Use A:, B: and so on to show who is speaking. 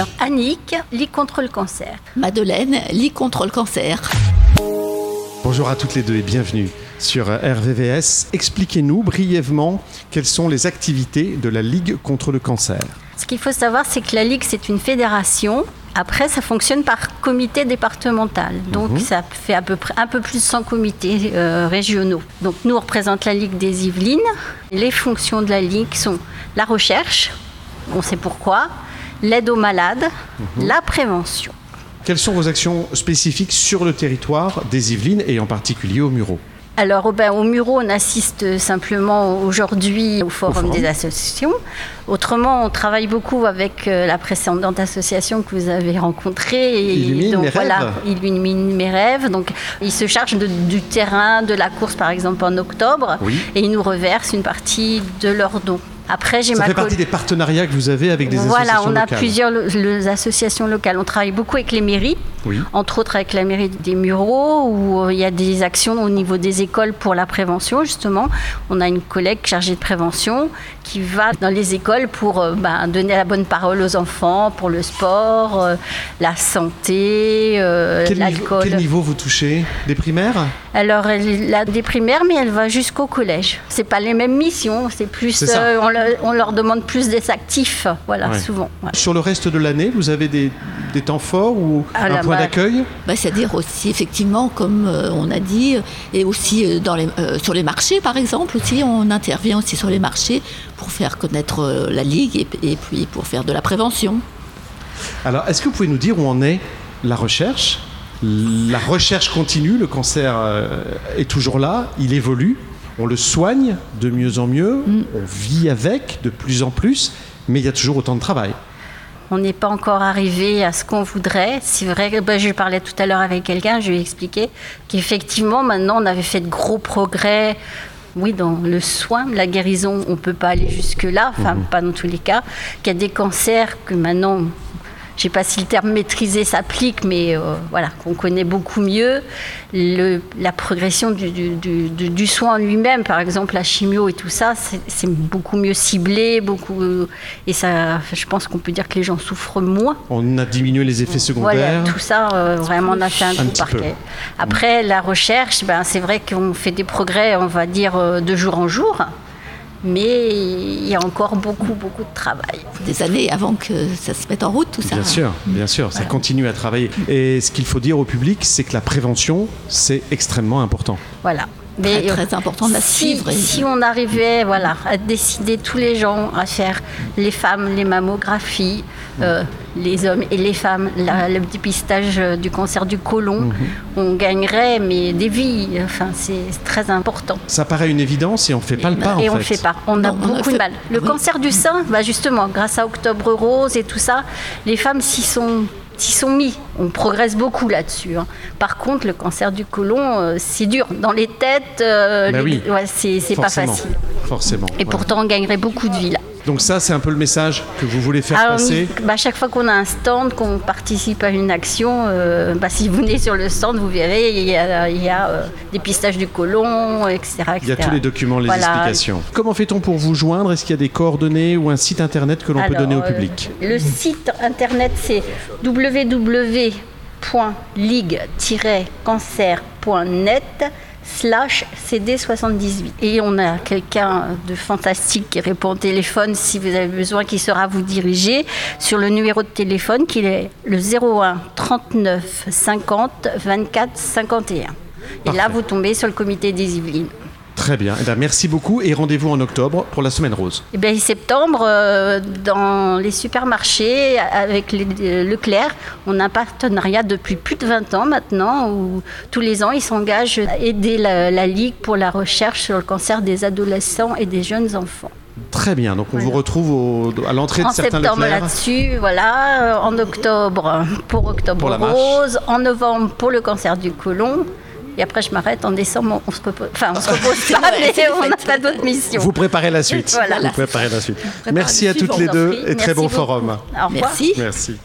A: Alors Annick, Ligue contre le cancer.
B: Madeleine, Ligue contre le cancer.
C: Bonjour à toutes les deux et bienvenue sur RVVS. Expliquez-nous brièvement quelles sont les activités de la Ligue contre le cancer.
A: Ce qu'il faut savoir, c'est que la Ligue, c'est une fédération. Après, ça fonctionne par comité départemental. Donc, ça fait à peu près un peu plus de 100 comités euh, régionaux. Donc, nous, on représente la Ligue des Yvelines. Les fonctions de la Ligue sont la recherche, on sait pourquoi, l'aide aux malades, la prévention.
C: Quelles sont vos actions spécifiques sur le territoire des Yvelines et en particulier au Murau
A: Alors, au- ben, au Muro, on assiste simplement aujourd'hui au forum,
C: forum.
A: des associations. Autrement, on travaille beaucoup avec euh, la précédente association que vous avez rencontrée. Et
C: Illumine
A: donc,
C: mes
A: voilà,
C: rêves.
A: Illumine mes rêves. Donc, il se charge de- du terrain, de la course, par exemple, en octobre.
C: Oui.
A: Et il nous reverse une partie de leurs dons. Après, j'ai
C: Ça
A: ma
C: fait partie des partenariats que vous avez avec des
A: voilà,
C: associations
A: on a
C: locales.
A: plusieurs lo- associations locales. On travaille beaucoup avec les mairies,
C: Oui.
A: entre autres avec la mairie des Mureaux, où euh, il y a des actions au niveau des écoles pour la prévention, justement. On a une collègue chargée de prévention qui va dans les écoles pour euh, ben, donner la bonne parole aux enfants, pour le sport, euh, la santé, euh, l'alcool.
C: quel niveau vous touchez? Des primaires?
A: Alors, elle a des primaires, mais elle va jusqu'au collège. C'est pas les mêmes missions, c'est plus. Euh, on, leur, on leur demande plus des actifs, voilà,
C: Ouais.
A: souvent. ouais.
C: Sur le reste de l'année, vous avez des, des temps forts ou un d'accueil
B: Bah, C'est-à-dire aussi, effectivement, comme euh, on a dit, et aussi euh, dans les, euh, sur les marchés, par exemple, aussi, on intervient aussi sur les marchés pour faire connaître la Ligue et, et puis pour faire de la prévention.
C: Alors, est-ce que vous pouvez nous dire où en est la recherche? La recherche continue, le cancer est toujours là, il évolue, on le soigne de mieux en mieux, on vit avec de plus en plus, mais il y a toujours autant de travail.
A: On n'est pas encore arrivé à ce qu'on voudrait. C'est vrai ben, je parlais tout à l'heure avec quelqu'un, je lui ai expliqué qu'effectivement, maintenant, on avait fait de gros progrès. Oui, dans le soin, la guérison, on ne peut pas aller jusque-là, enfin, pas dans tous les cas. Qu'il y a des cancers que maintenant, je ne sais pas si le terme maîtrisé s'applique, mais euh, voilà, qu'on connaît beaucoup mieux. Le- la progression du, du- du- du- du soin en lui-même, par exemple la chimio et tout ça, c'est beaucoup mieux ciblé, beaucoup, et ça, je pense qu'on peut dire que les gens souffrent moins.
C: On a diminué les effets
A: Voilà,
C: secondaires.
A: tout ça, euh, vraiment, on a fait un,
C: Un
A: parquet. Après, la recherche, ben, c'est vrai qu'on fait des progrès, on va dire, euh, de jour en jour, mais il y a encore beaucoup, beaucoup de travail.
B: Des années avant que ça se mette en route, tout ça.
C: Bien sûr, bien sûr, ça continue à travailler. Et ce qu'il faut dire au public, c'est que la prévention, c'est extrêmement important.
A: Voilà.
B: Très,
A: euh,
B: très important de la
A: si,
B: suivre.
A: Si on arrivait voilà, à décider tous les gens à faire les femmes, les mammographies, euh, les hommes et les femmes, la- le dépistage euh, du cancer du côlon,
C: Mhm.
A: on gagnerait mais des vies. Enfin, c'est très important.
C: Ça paraît une évidence et on fait pas le pas
A: et
C: en
A: on ne
C: fait.
A: fait pas. On a
B: Non, on ne
A: beaucoup
B: fait-
A: de mal. Le
B: oui.
A: cancer du sein, bah justement, grâce à Octobre Rose et tout ça, les femmes s'y sont, s'y sont mis. On progresse beaucoup là-dessus. hein. Par contre, le cancer du côlon, euh, c'est dur. Dans les têtes, euh,
C: Bah
A: les-
C: oui.
A: ouais, c'est pas facile.
C: Forcément.
A: Et pourtant, on gagnerait beaucoup de vie là.
C: Donc ça, c'est un peu le message que vous voulez faire
A: Alors,
C: passer.
A: bah, chaque fois qu'on a un stand, qu'on participe à une action, euh, bah, si vous venez sur le stand, vous verrez, il y a, il y a euh, dépistage du côlon, etc.,
C: Il y a tous les documents, les
A: Voilà.
C: explications. Comment fait-on pour vous joindre? Est-ce qu'il y a des coordonnées ou un site internet que l'on peut donner au
A: euh,
C: public?
A: Le site internet c'est www.ligue-cancer.net slash CD78. Et on a quelqu'un de fantastique qui répond au téléphone si vous avez besoin, qui sera vous diriger sur le numéro de téléphone qui est le 01 39 50 24 51. Et là, vous tombez sur le comité des Yvelines.
C: Très bien. Eh ben, merci beaucoup et rendez-vous en octobre pour la semaine rose.
A: Eh bien, septembre, euh, dans les supermarchés, avec les- euh, Leclerc, on a un partenariat depuis plus de 20 ans maintenant, où tous les ans, ils s'engagent à aider la, la Ligue pour la recherche sur le cancer des adolescents et des jeunes enfants.
C: Très bien. Donc on
A: Voilà.
C: vous retrouve au- à l'entrée de
A: En
C: certains
A: septembre là-dessus, voilà, en octobre pour Octobre
C: Pour.
A: Rose, en novembre pour le cancer du côlon. Et après, je m'arrête en décembre, on se repose. Enfin, on se repose pas, mais on n'a pas d'autres missions.
C: Vous préparez la suite.
A: Voilà.
C: Vous préparez la suite. Merci à toutes les deux et très bon forum.
A: Au revoir.
B: Merci.
C: Merci.